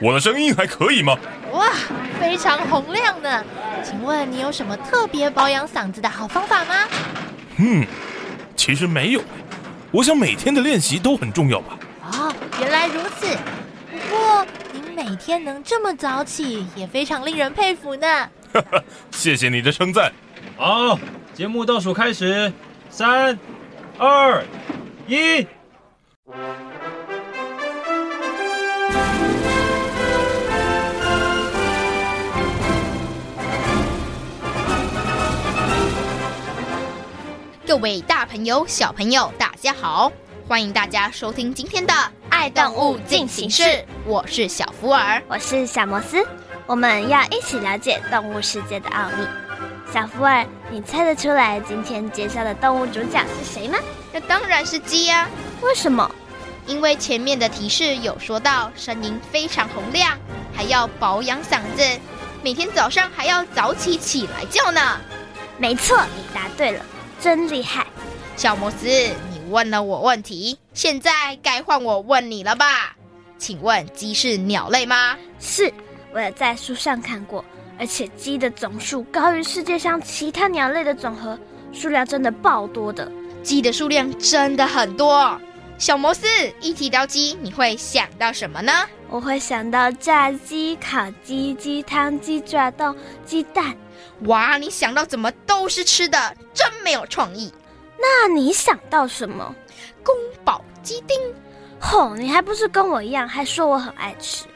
我的声音还可以吗？哇，非常洪亮呢！请问你有什么特别保养嗓子的好方法吗？嗯，其实没有。我想每天的练习都很重要吧。哦，原来如此。不过您每天能这么早起，也非常令人佩服呢。哈哈，谢谢你的称赞。好，节目倒数开始，三、二、一。各位大朋友、小朋友，大家好！欢迎大家收听今天的《爱动物进行式》，我是小福尔，我是小摩斯，我们要一起了解动物世界的奥秘。小福尔，你猜得出来今天介绍的动物主角是谁吗？那当然是鸡呀、啊！为什么？因为前面的提示有说到，声音非常洪亮，还要保养嗓子，每天早上还要早起起来叫呢。没错，你答对了。真厉害，小摩斯，你问了我问题，现在该换我问你了吧？请问鸡是鸟类吗？是，我也在书上看过，而且鸡的总数高于世界上其他鸟类的总和，数量真的爆多的。鸡的数量真的很多。小摩斯，一提到鸡，你会想到什么呢？我会想到炸鸡、烤鸡、鸡汤、鸡爪冻、鸡蛋。哇，你想到怎么都是吃的，真没有创意。那你想到什么？宫保鸡丁。吼，你还不是跟我一样，还说我很爱吃。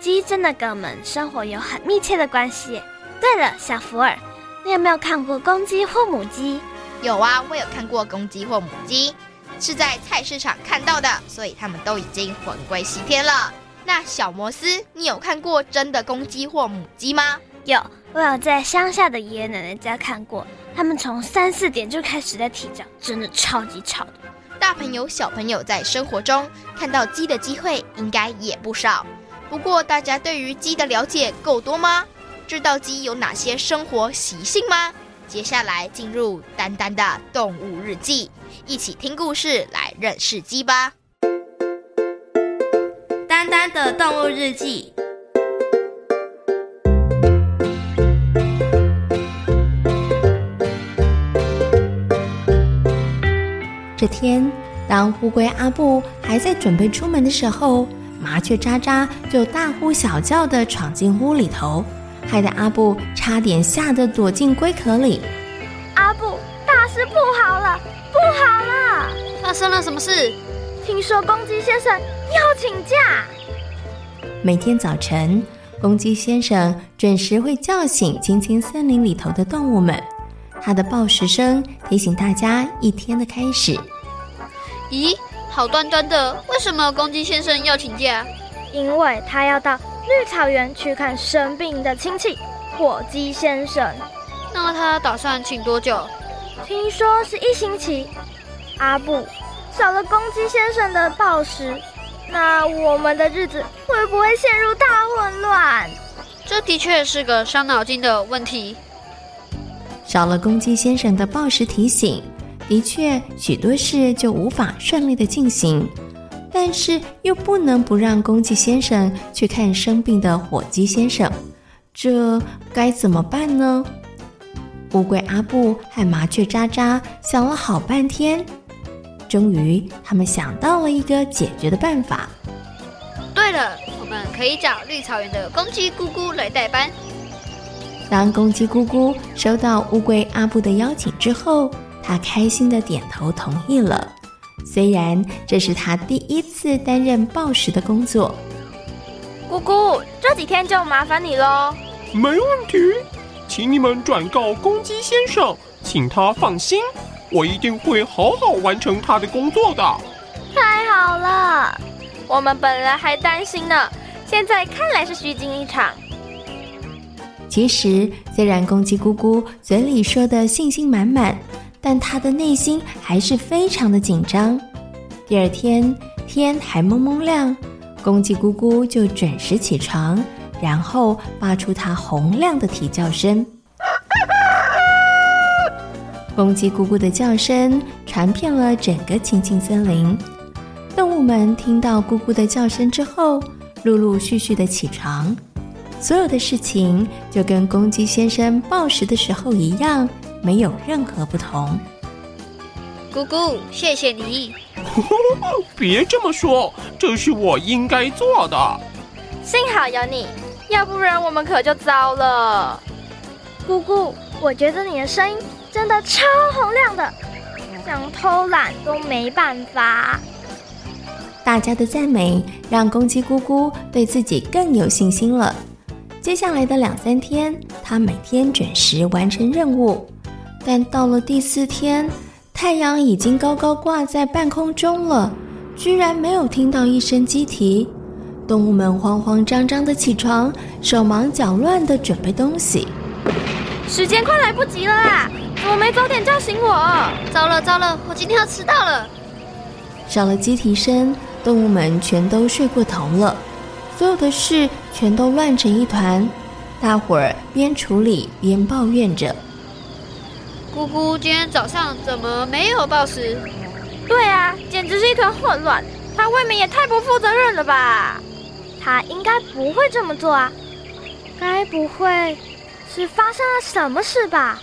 鸡真的跟我们生活有很密切的关系。对了，小福尔，你有没有看过公鸡或母鸡？有啊，我有看过公鸡或母鸡，是在菜市场看到的，所以他们都已经魂归西天了。那小摩斯，你有看过真的公鸡或母鸡吗？有。我有在乡下的爷爷奶奶家看过，他们从三四点就开始在啼叫，真的超级吵的。大朋友小朋友在生活中看到鸡的机会应该也不少，不过大家对于鸡的了解够多吗？知道鸡有哪些生活习性吗？接下来进入丹丹的动物日记，一起听故事来认识鸡吧。丹丹的动物日记。这天，当乌龟阿布还在准备出门的时候，麻雀渣渣就大呼小叫地闯进屋里头，害得阿布差点吓得躲进龟壳里。阿布，大事不好了，不好了！发生了什么事？听说公鸡先生要请假。每天早晨，公鸡先生准时会叫醒青青森林里头的动物们。他的报时声提醒大家一天的开始。咦，好端端的，为什么公鸡先生要请假？因为他要到绿草原去看生病的亲戚火鸡先生。那他打算请多久？听说是一星期。阿布，少了公鸡先生的报时，那我们的日子会不会陷入大混乱？这的确是个伤脑筋的问题。少了公鸡先生的报时提醒，的确许多事就无法顺利的进行。但是又不能不让公鸡先生去看生病的火鸡先生，这该怎么办呢？乌龟阿布和麻雀喳喳想了好半天，终于他们想到了一个解决的办法。对了，我们可以找绿草原的公鸡姑姑来代班。当公鸡咕咕收到乌龟阿布的邀请之后，他开心的点头同意了。虽然这是他第一次担任报时的工作。姑姑，这几天就麻烦你喽。没问题，请你们转告公鸡先生，请他放心，我一定会好好完成他的工作的。太好了，我们本来还担心呢，现在看来是虚惊一场。其实，虽然公鸡姑姑嘴里说的信心满满，但她的内心还是非常的紧张。第二天，天还蒙蒙亮。公鸡姑姑就准时起床，然后发出它洪亮的啼叫声。公鸡姑姑的叫声传遍了整个青青森林，动物们听到姑姑的叫声之后，陆陆续续的起床。所有的事情就跟公鸡先生报时的时候一样，没有任何不同。姑姑，谢谢你。别这么说，这是我应该做的。幸好有你，要不然我们可就糟了。姑姑，我觉得你的声音真的超洪亮的，想偷懒都没办法。大家的赞美让公鸡姑姑对自己更有信心了。接下来的两三天，他每天准时完成任务，但到了第四天。太阳已经高高挂在半空中了，居然没有听到一声鸡啼。动物们慌慌张张的起床，手忙脚乱的准备东西。时间快来不及了啦！怎么没早点叫醒我？糟了糟了，我今天要迟到了。少了鸡啼声，动物们全都睡过头了，所有的事全都乱成一团。大伙儿边处理边抱怨着。姑姑，今天早上怎么没有报时？对啊，简直是一团混乱。他未免也太不负责任了吧？他应该不会这么做啊。该不会是发生了什么事吧？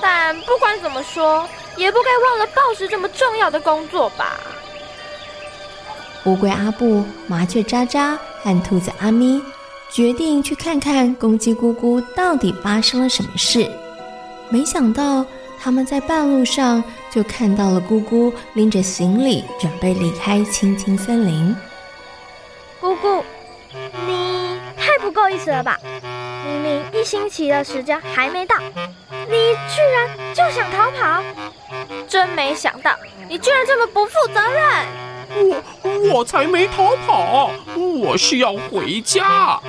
但不管怎么说，也不该忘了报时这么重要的工作吧。乌龟阿布、麻雀渣渣和兔子阿咪决定去看看公鸡姑姑到底发生了什么事。没想到他们在半路上就看到了姑姑拎着行李准备离开青青森林。姑姑，你太不够意思了吧？明明一星期的时间还没到，你居然就想逃跑？真没想到，你居然这么不负责任！我我才没逃跑，我是要回家。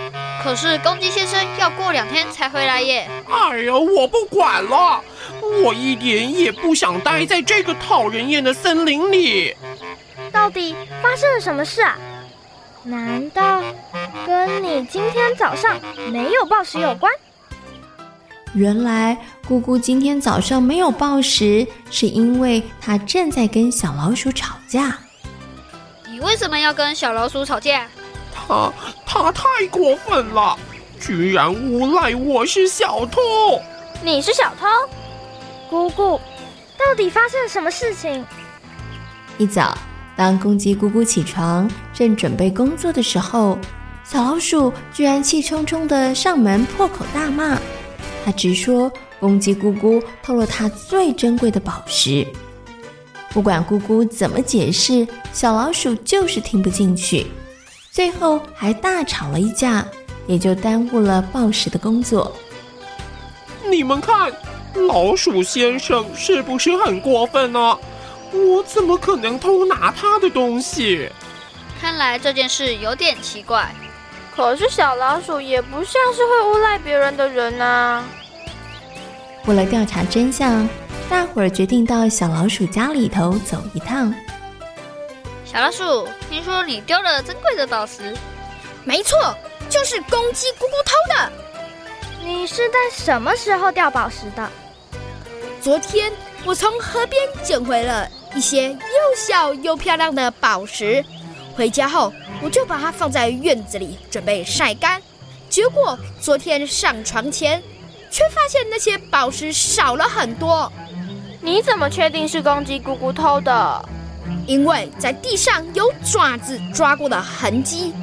可是公鸡先生要过两天才回来耶。哎呀，我不管了，我一点也不想待在这个讨人厌的森林里。到底发生了什么事啊？难道跟你今天早上没有暴食有关？原来姑姑今天早上没有暴食，是因为她正在跟小老鼠吵架。为什么要跟小老鼠吵架？他他太过分了，居然诬赖我是小偷！你是小偷？姑姑，到底发生了什么事情？一早，当公鸡姑姑起床，正准备工作的时候，小老鼠居然气冲冲的上门破口大骂，他直说公鸡姑姑偷了他最珍贵的宝石。不管姑姑怎么解释，小老鼠就是听不进去，最后还大吵了一架，也就耽误了报时的工作。你们看，老鼠先生是不是很过分呢？我怎么可能偷拿他的东西？看来这件事有点奇怪。可是小老鼠也不像是会诬赖别人的人啊。为了调查真相。大伙儿决定到小老鼠家里头走一趟。小老鼠，听说你丢了珍贵的宝石？没错，就是公鸡咕咕偷的。你是在什么时候掉宝石的？昨天我从河边捡回了一些又小又漂亮的宝石，回家后我就把它放在院子里准备晒干。结果昨天上床前，却发现那些宝石少了很多。你怎么确定是公鸡咕咕偷的？因为在地上有爪子抓过的痕迹，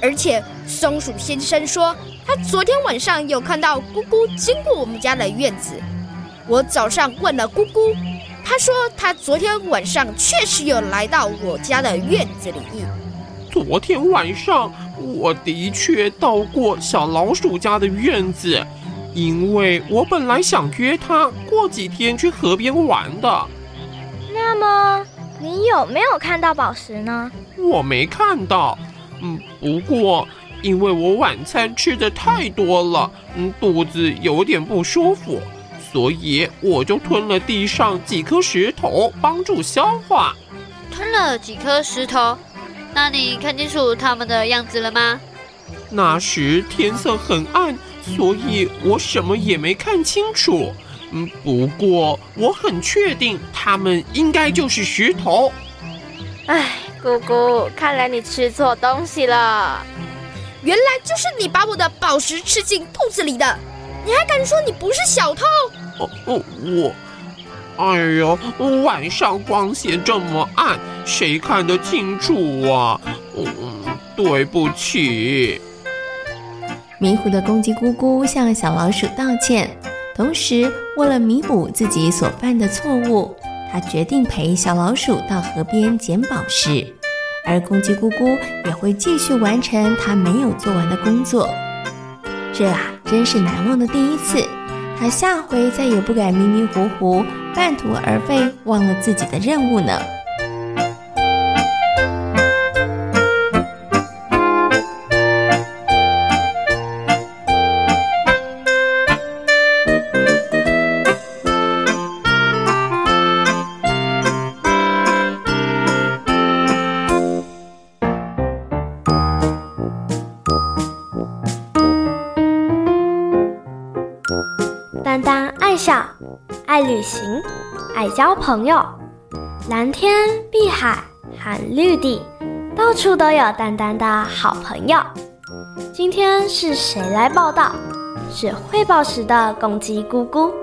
而且松鼠先生说他昨天晚上有看到咕咕经过我们家的院子。我早上问了咕咕，他说他昨天晚上确实有来到我家的院子里。昨天晚上我的确到过小老鼠家的院子，因为我本来想约他过几天去河边玩的。那么你有没有看到宝石呢？我没看到。嗯，不过因为我晚餐吃的太多了，嗯，肚子有点不舒服，所以我就吞了地上几颗石头，帮助消化。吞了几颗石头？那你看清楚他们的样子了吗？那时天色很暗，所以我什么也没看清楚。嗯，不过我很确定他们应该就是石头。唉，姑姑，看来你吃错东西了。原来就是你把我的宝石吃进肚子里的，你还敢说你不是小偷？哦哦，我。哎呦，晚上光线这么暗，谁看得清楚啊？嗯，对不起。迷糊的公鸡咕咕向小老鼠道歉，同时为了弥补自己所犯的错误，他决定陪小老鼠到河边捡宝石，而公鸡咕咕也会继续完成他没有做完的工作。这啊，真是难忘的第一次。他下回再也不敢迷迷糊糊、半途而废，忘了自己的任务呢。爱旅行，爱交朋友，蓝天碧海和绿地，到处都有丹丹的好朋友。今天是谁来报道？是会报时的公鸡咕咕。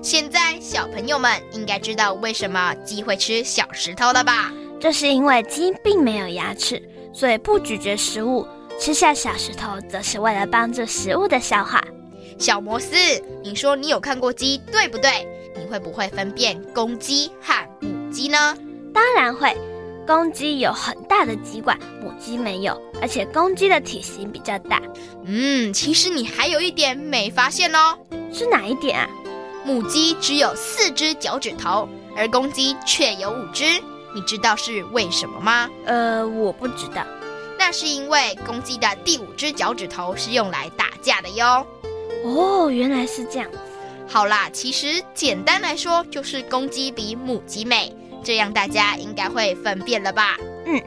现在小朋友们应该知道为什么鸡会吃小石头了吧？这是因为鸡并没有牙齿，所以不咀嚼食物，吃下小石头则是为了帮助食物的消化。小摩斯，你说你有看过鸡，对不对？你会不会分辨公鸡和母鸡呢？当然会，公鸡有很大的鸡冠，母鸡没有，而且公鸡的体型比较大。嗯，其实你还有一点没发现哦，是哪一点啊？母鸡只有四只脚趾头，而公鸡却有五只。你知道是为什么吗？呃，我不知道。那是因为公鸡的第五只脚趾头是用来打架的哟。哦，原来是这样子。好啦，其实简单来说就是公鸡比母鸡美，这样大家应该会分辨了吧？嗯，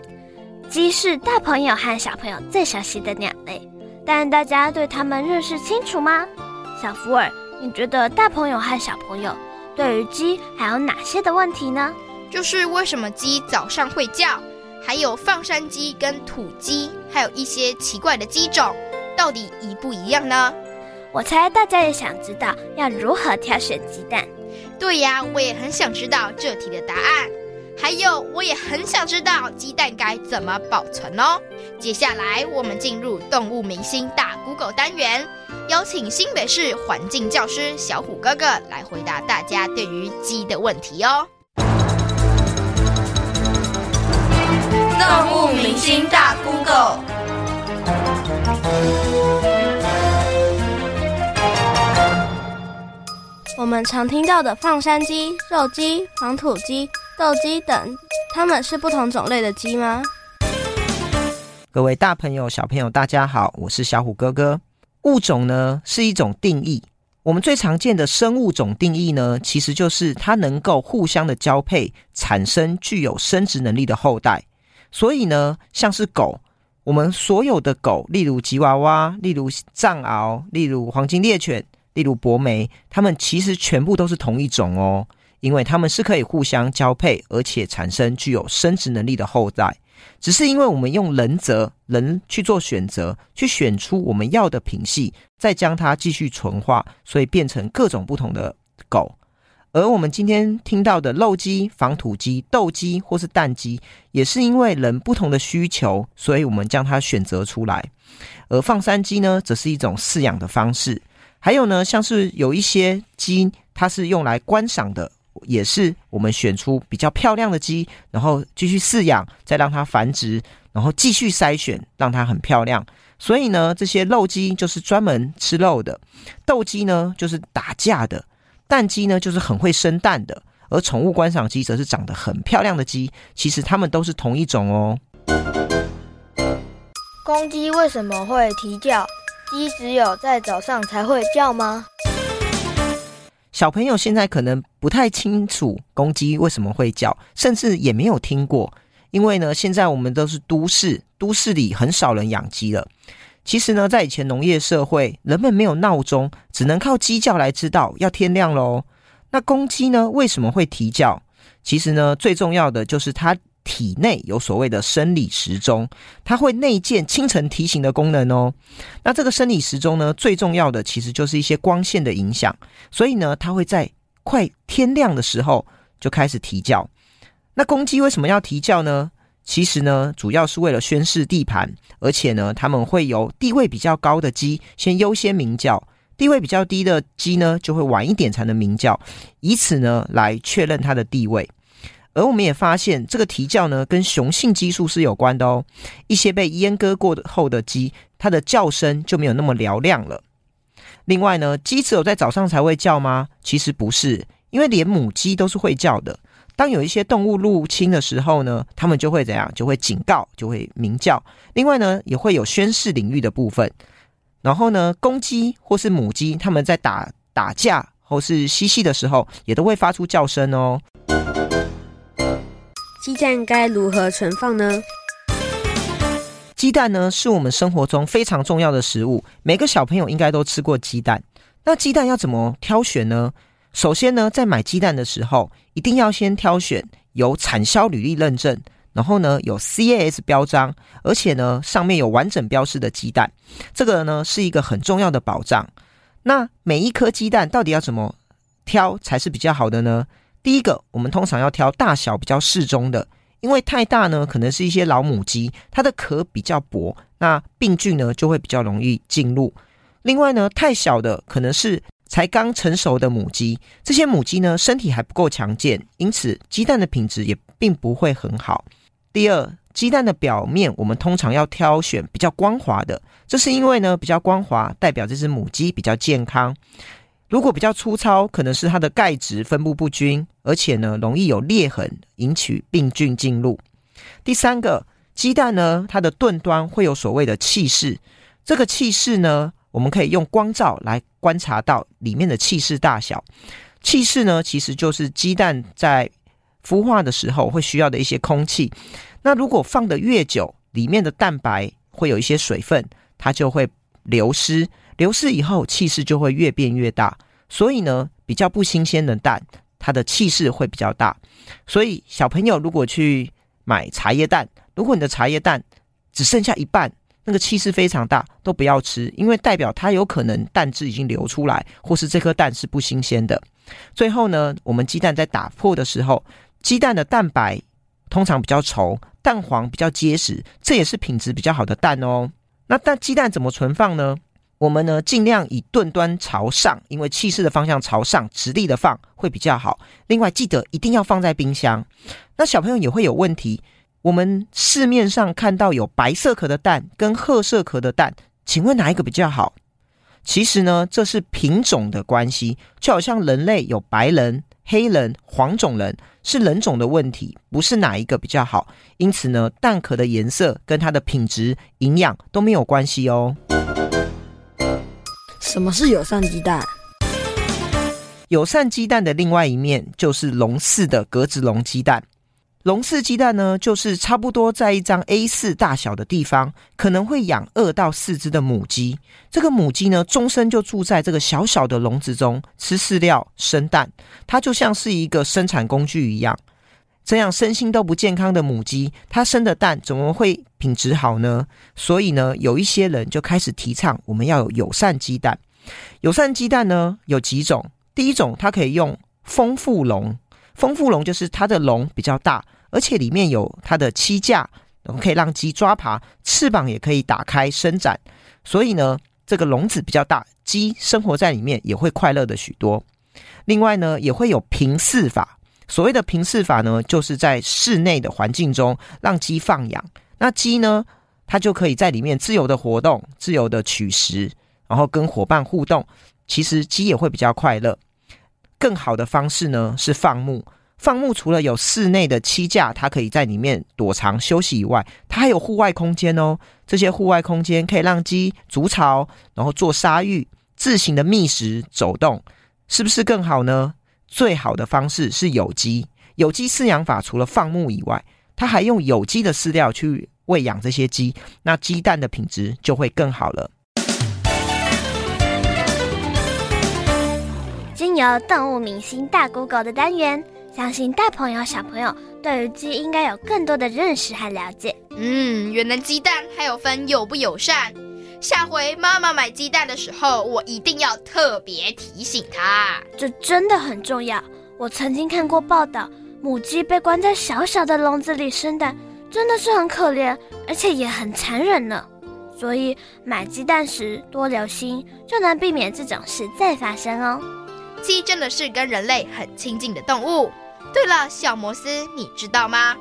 鸡是大朋友和小朋友最熟悉的鸟类，但大家对它们认识清楚吗？小福尔，你觉得大朋友和小朋友对于鸡还有哪些的问题呢？就是为什么鸡早上会叫，还有放山鸡跟土鸡，还有一些奇怪的鸡种，到底一不一样呢？我猜大家也想知道要如何挑选鸡蛋。对呀，我也很想知道这题的答案。还有，我也很想知道鸡蛋该怎么保存哦。接下来，我们进入动物明星大 Google 单元，邀请新北市环境教师小虎哥哥来回答大家对于鸡的问题哦。动物明星大 Google。我们常听到的放山鸡、肉鸡、黄土鸡、斗鸡等，它们是不同种类的鸡吗？各位大朋友、小朋友，大家好，我是小虎哥哥。物种呢是一种定义，我们最常见的生物种定义呢，其实就是它能够互相的交配，产生具有生殖能力的后代。所以呢，像是狗，我们所有的狗，例如吉娃娃，例如藏獒，例如黄金猎犬，例如博美，它们其实全部都是同一种哦，因为它们是可以互相交配，而且产生具有生殖能力的后代。只是因为我们用人择，人去做选择，去选出我们要的品系，再将它继续纯化，所以变成各种不同的狗。而我们今天听到的肉鸡、防土鸡、斗鸡或是蛋鸡，也是因为人不同的需求，所以我们将它选择出来。而放山鸡呢，则是一种饲养的方式。还有呢，像是有一些鸡，它是用来观赏的，也是我们选出比较漂亮的鸡，然后继续饲养，再让它繁殖，然后继续筛选，让它很漂亮。所以呢，这些肉鸡就是专门吃肉的，斗鸡呢就是打架的，蛋鸡呢就是很会生蛋的，而宠物观赏鸡则是长得很漂亮的鸡。其实它们都是同一种哦。公鸡为什么会啼叫？鸡只有在早上才会叫吗？小朋友现在可能不太清楚公鸡为什么会叫，甚至也没有听过。因为呢，现在我们都是都市，都市里很少人养鸡了。其实呢，在以前农业社会，人们没有闹钟，只能靠鸡叫来知道要天亮喽。那公鸡呢，为什么会啼叫？其实呢，最重要的就是它体内有所谓的生理时钟，它会内建清晨提醒的功能哦。那这个生理时钟呢，最重要的其实就是一些光线的影响，所以呢，它会在快天亮的时候就开始啼叫。那公鸡为什么要啼叫呢？其实呢，主要是为了宣示地盘，而且呢，他们会由地位比较高的鸡先优先鸣叫，地位比较低的鸡呢，就会晚一点才能鸣叫，以此呢来确认它的地位。而我们也发现，这个啼叫呢，跟雄性激素是有关的哦。一些被阉割过后的鸡，它的叫声就没有那么嘹亮了。另外呢，鸡只有在早上才会叫吗？其实不是，因为连母鸡都是会叫的。当有一些动物入侵的时候呢，他们就会怎样？就会警告，就会鸣叫。另外呢，也会有宣示领域的部分。然后呢，公鸡或是母鸡，他们在打打架或是嬉戏的时候，也都会发出叫声哦。鸡蛋该如何存放呢？鸡蛋呢，是我们生活中非常重要的食物，每个小朋友应该都吃过鸡蛋。那鸡蛋要怎么挑选呢？首先呢，在买鸡蛋的时候，一定要先挑选有产销履历认证，然后呢有 CAS 标章，而且呢上面有完整标示的鸡蛋，这个呢是一个很重要的保障。那每一颗鸡蛋到底要怎么挑才是比较好的呢？第一个，我们通常要挑大小比较适中的，因为太大呢可能是一些老母鸡，它的壳比较薄，那病菌呢就会比较容易进入。另外呢，太小的可能是才刚成熟的母鸡，这些母鸡呢，身体还不够强健，因此鸡蛋的品质也并不会很好。第二，鸡蛋的表面我们通常要挑选比较光滑的，这是因为呢，比较光滑代表这只母鸡比较健康。如果比较粗糙，可能是它的钙质分布不均，而且呢，容易有裂痕，引起病菌进入。第三个，鸡蛋呢，它的钝端会有所谓的气势，这个气势呢，我们可以用光照来观察到里面的气室大小。气室呢，其实就是鸡蛋在孵化的时候会需要的一些空气。那如果放得越久，里面的蛋白会有一些水分，它就会流失。流失以后，气室就会越变越大。所以呢，比较不新鲜的蛋，它的气室会比较大。所以小朋友如果去买茶叶蛋，如果你的茶叶蛋只剩下一半，那个气势非常大，都不要吃，因为代表它有可能蛋汁已经流出来，或是这颗蛋是不新鲜的。最后呢，我们鸡蛋在打破的时候，鸡蛋的蛋白通常比较稠，蛋黄比较结实，这也是品质比较好的蛋哦。那但鸡蛋怎么存放呢？我们呢尽量以钝端朝上，因为气势的方向朝上，直立的放会比较好。另外记得一定要放在冰箱。那小朋友也会有问题。我们市面上看到有白色壳的蛋跟褐色壳的蛋，请问哪一个比较好？其实呢，这是品种的关系，就好像人类有白人、黑人、黄种人，是人种的问题，不是哪一个比较好。因此呢，蛋壳的颜色跟它的品质、营养都没有关系哦。什么是友善鸡蛋？友善鸡蛋的另外一面就是笼式的格子笼鸡蛋。笼式鸡蛋呢，就是差不多在一张 A4 大小的地方，可能会养二到四只的母鸡。这个母鸡呢，终身就住在这个小小的笼子中，吃饲料、生蛋。它就像是一个生产工具一样。这样身心都不健康的母鸡，它生的蛋怎么会品质好呢？所以呢，有一些人就开始提倡我们要有友善鸡蛋。友善鸡蛋呢，有几种。第一种，它可以用丰腹笼。丰富笼就是它的笼比较大，而且里面有它的栖架，可以让鸡抓爬，翅膀也可以打开伸展。所以呢，这个笼子比较大，鸡生活在里面也会快乐的许多。另外呢，也会有平饲法。所谓的平饲法呢，就是在室内的环境中让鸡放养。那鸡呢，它就可以在里面自由的活动，自由的取食，然后跟伙伴互动。其实鸡也会比较快乐。更好的方式呢，是放牧。放牧除了有室内的栖架，它可以在里面躲藏休息以外，它还有户外空间哦。这些户外空间可以让鸡筑巢，然后做沙浴，自行的觅食走动，是不是更好呢？最好的方式是有机。有机饲养法除了放牧以外，它还用有机的饲料去喂养这些鸡，那鸡蛋的品质就会更好了。经由动物明星大 Google 的单元。相信大朋友小朋友对于鸡应该有更多的认识和了解。嗯，原来鸡蛋还有分友不友善。下回妈妈买鸡蛋的时候，我一定要特别提醒她。这真的很重要。我曾经看过报道，母鸡被关在小小的笼子里生蛋，真的是很可怜，而且也很残忍呢。所以买鸡蛋时多留心，就能避免这种事再发生哦。鸡真的是跟人类很亲近的动物。对了，小摩斯，你知道吗？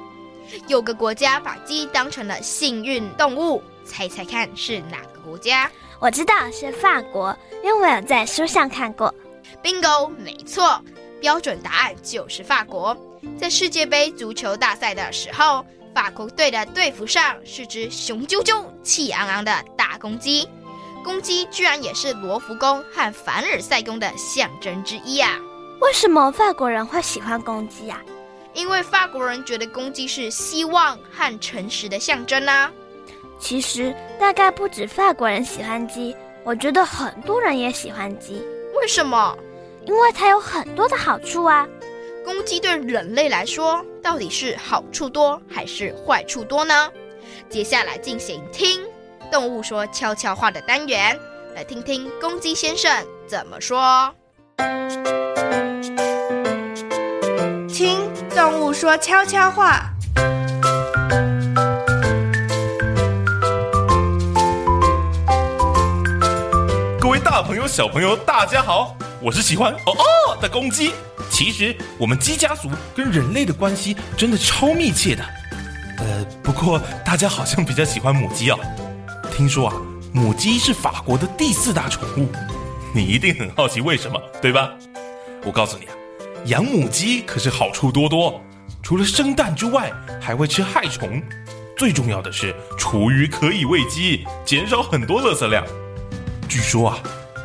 有个国家把鸡当成了幸运动物，猜猜看是哪个国家？我知道是法国，因为我有在书上看过。Bingo，没错，标准答案就是法国。在世界杯足球大赛的时候，法国队的队服上是只雄赳赳、气昂昂的大公鸡，公鸡居然也是罗浮宫和凡尔赛宫的象征之一啊！为什么法国人会喜欢公鸡啊？因为法国人觉得公鸡是希望和诚实的象征啊。其实大概不止法国人喜欢鸡，我觉得很多人也喜欢鸡。为什么？因为它有很多的好处啊。公鸡对人类来说，到底是好处多还是坏处多呢？接下来进行听动物说悄悄话的单元，来听听公鸡先生怎么说。听动物说悄悄话。各位大朋友、小朋友，大家好，我是喜欢哦哦的公鸡。其实我们鸡家族跟人类的关系真的超密切的。呃，不过大家好像比较喜欢母鸡哦。听说啊，母鸡是法国的第四大宠物。你一定很好奇为什么，对吧？我告诉你啊。养母鸡可是好处多多，除了生蛋之外，还会吃害虫。最重要的是，厨余可以喂鸡，减少很多垃圾量。据说啊，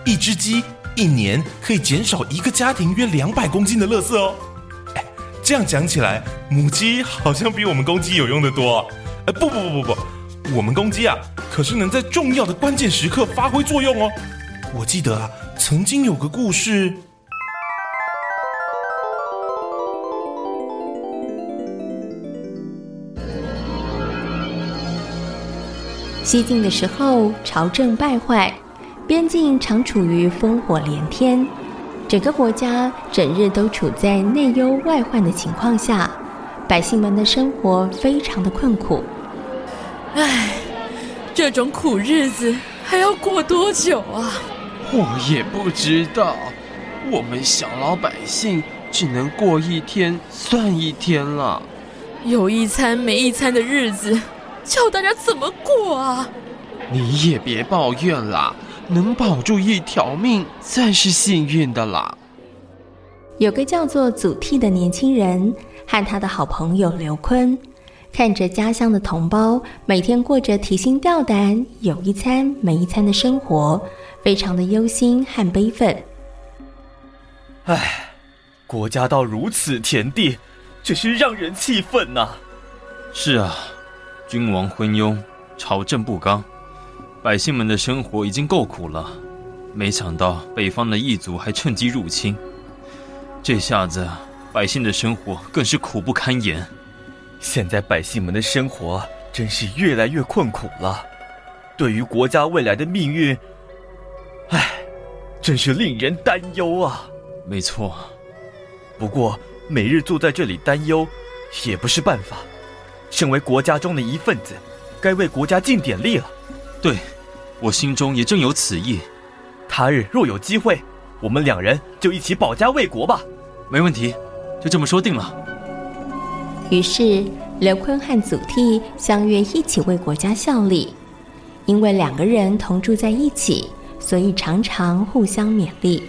一只鸡一年可以减少一个家庭约两百公斤的垃圾哦。哎，这样讲起来，母鸡好像比我们公鸡有用的多。哎，不不不不不，我们公鸡啊，可是能在重要的关键时刻发挥作用哦。我记得啊，曾经有个故事。西晋的时候，朝政败坏，边境常处于烽火连天，整个国家整日都处在内忧外患的情况下，百姓们的生活非常的困苦。唉，这种苦日子还要过多久啊？我也不知道，我们小老百姓只能过一天算一天了，有一餐没一餐的日子。叫大家怎么过啊？你也别抱怨啦，能保住一条命算是幸运的啦。有个叫做祖逖的年轻人和他的好朋友刘琨，看着家乡的同胞每天过着提心吊胆、有一餐没一餐的生活，非常的忧心和悲愤。唉，国家到如此田地，真是让人气愤呐！是啊。君王昏庸，朝政不刚，百姓们的生活已经够苦了，没想到北方的异族还趁机入侵，这下子百姓的生活更是苦不堪言。现在百姓们的生活真是越来越困苦了，对于国家未来的命运，唉，真是令人担忧啊！没错，不过每日坐在这里担忧，也不是办法。身为国家中的一份子，该为国家尽点力了。对，我心中也正有此意。他日若有机会，我们两人就一起保家卫国吧。没问题，就这么说定了。于是刘坤和祖逖相约一起为国家效力。因为两个人同住在一起，所以常常互相勉励。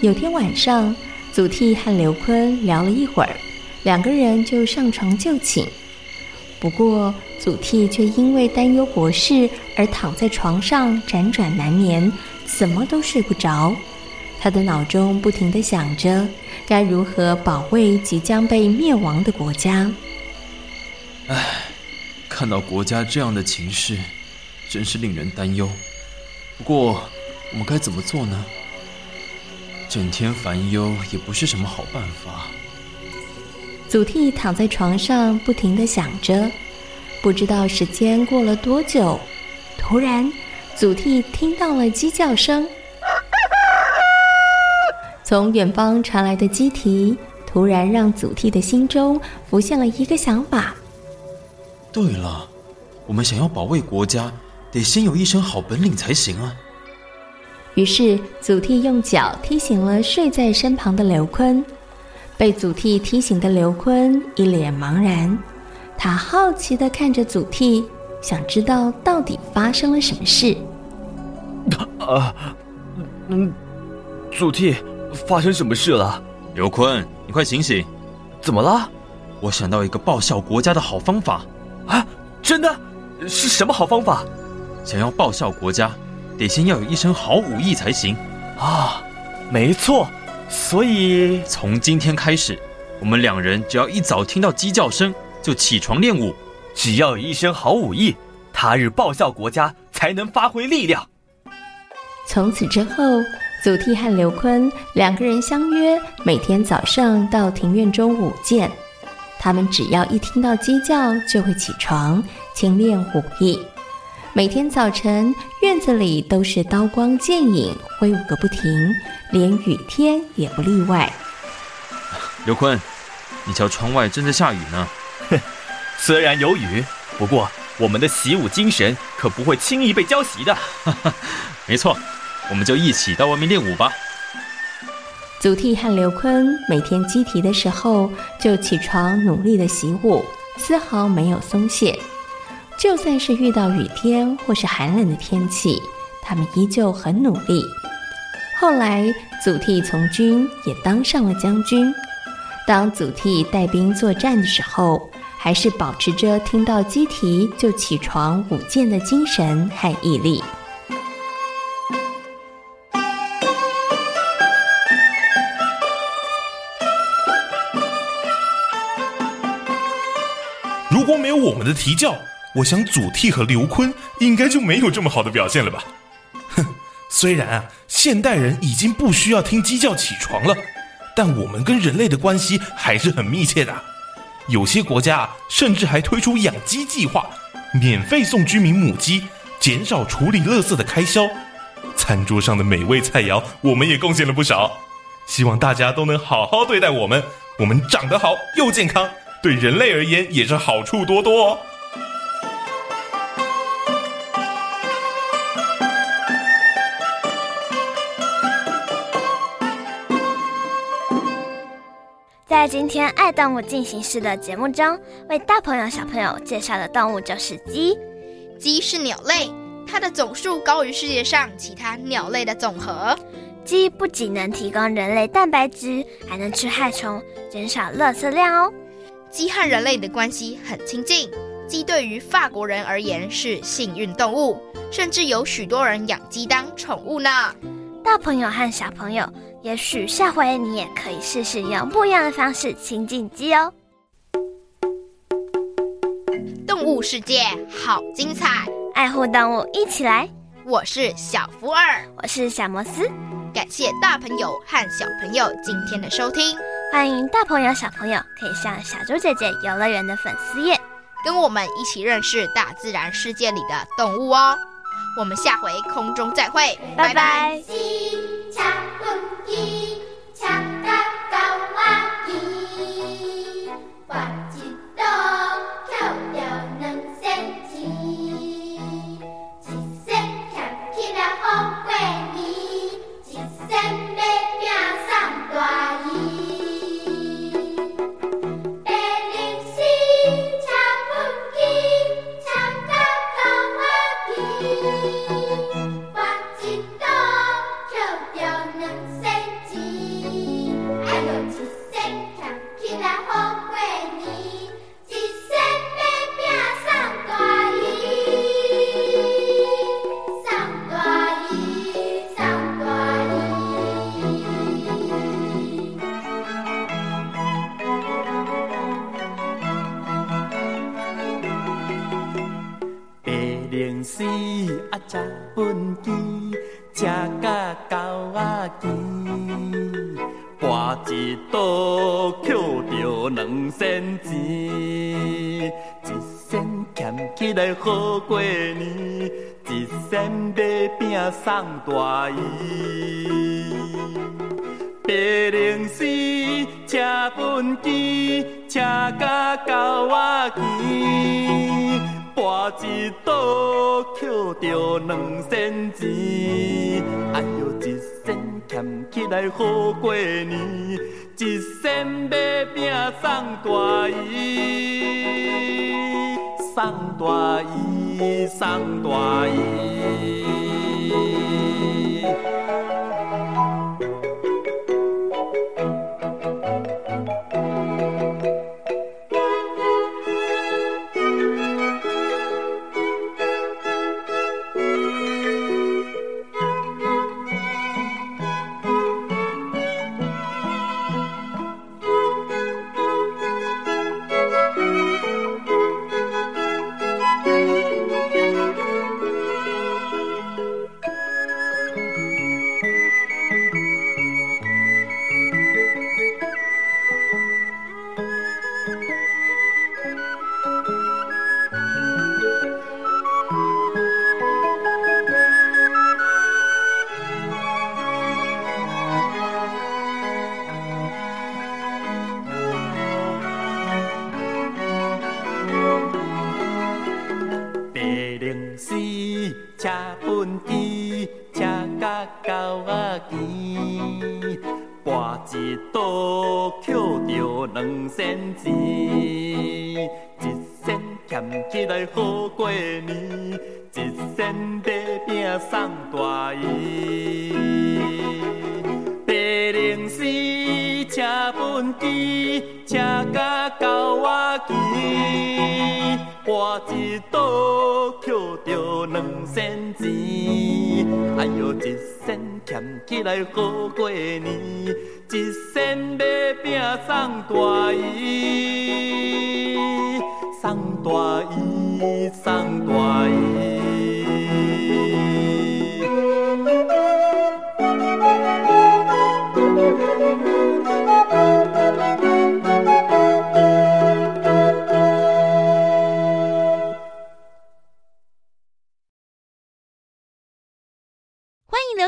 有天晚上，祖逖和刘坤聊了一会儿，两个人就上床就寝。不过，祖逖却因为担忧国事而躺在床上辗转难眠，怎么都睡不着。他的脑中不停地想着该如何保卫即将被灭亡的国家。唉，看到国家这样的情势，真是令人担忧。不过，我们该怎么做呢？整天烦忧也不是什么好办法。祖逖躺在床上，不停地想着。不知道时间过了多久，突然，祖逖听到了鸡叫声。从远方传来的鸡啼，突然让祖逖的心中浮现了一个想法。对了，我们想要保卫国家。得先有一身好本领才行啊！于是祖逖用脚踢醒了睡在身旁的刘坤。被祖逖踢醒的刘坤一脸茫然，他好奇的看着祖逖，想知道到底发生了什么事。啊，嗯，祖逖，发生什么事了？刘坤，你快醒醒！怎么了？我想到一个报效国家的好方法。啊，真的？是什么好方法？想要报效国家，得先要有一身好武艺才行。啊，没错。所以从今天开始，我们两人只要一早听到鸡叫声，就起床练武。只要有一身好武艺，他日报效国家才能发挥力量。从此之后，祖逖和刘坤两个人相约，每天早上到庭院中舞剑。他们只要一听到鸡叫，就会起床勤练武艺。每天早晨，院子里都是刀光剑影，挥舞个不停，连雨天也不例外。刘坤，你瞧，窗外正在下雨呢。哼，虽然有雨，不过我们的习武精神可不会轻易被浇熄的。哈哈，没错，我们就一起到外面练武吧。祖逖和刘坤每天鸡啼的时候就起床努力的习武，丝毫没有松懈。就算是遇到雨天或是寒冷的天气，他们依旧很努力。后来，祖逖从军，也当上了将军。当祖逖带兵作战的时候，还是保持着听到鸡啼就起床舞剑的精神和毅力。们的啼叫，我想祖逖和刘坤应该就没有这么好的表现了吧？哼，虽然啊，现代人已经不需要听鸡叫起床了，但我们跟人类的关系还是很密切的。有些国家甚至还推出养鸡计划，免费送居民母鸡，减少处理垃圾的开销。餐桌上的美味菜肴，我们也贡献了不少。希望大家都能好好对待我们，我们长得好又健康，对人类而言也是好处多多哦。在今天《爱动物进行式》的节目中，为大朋友小朋友介绍的动物就是鸡。鸡是鸟类，它的总数高于世界上其他鸟类的总和。鸡不仅能提供人类蛋白质，还能吃害虫，减少垃圾量哦。鸡和人类的关系很亲近，鸡对于法国人而言是幸运动物，甚至有许多人养鸡当宠物呢。大朋友和小朋友，也许下回你也可以试试用不一样的方式亲近鸡哦。动物世界好精彩，爱护动物一起来。我是小福尔，我是小摩斯。感谢大朋友和小朋友今天的收听，欢迎大朋友小朋友可以上小猪姐姐游乐园的粉丝页，跟我们一起认识大自然世界里的动物哦。我们下回空中再会，拜拜。零食畚箕，吃甲狗仔饥，跋一倒捡着两仙钱，一仙俭起来好过年，一仙买饼送大姨。白龙丝车畚箕，车甲狗仔饥，跋一倒捡着两仙钱。哎哟，一仙俭起来好过年，一仙买饼送大姨，送大姨，送大姨。车本机，车甲到我机，我一倒捡着两仙钱，哎哟，一仙俭起来好过年，一仙买饼送大姨，送大姨，送大姨。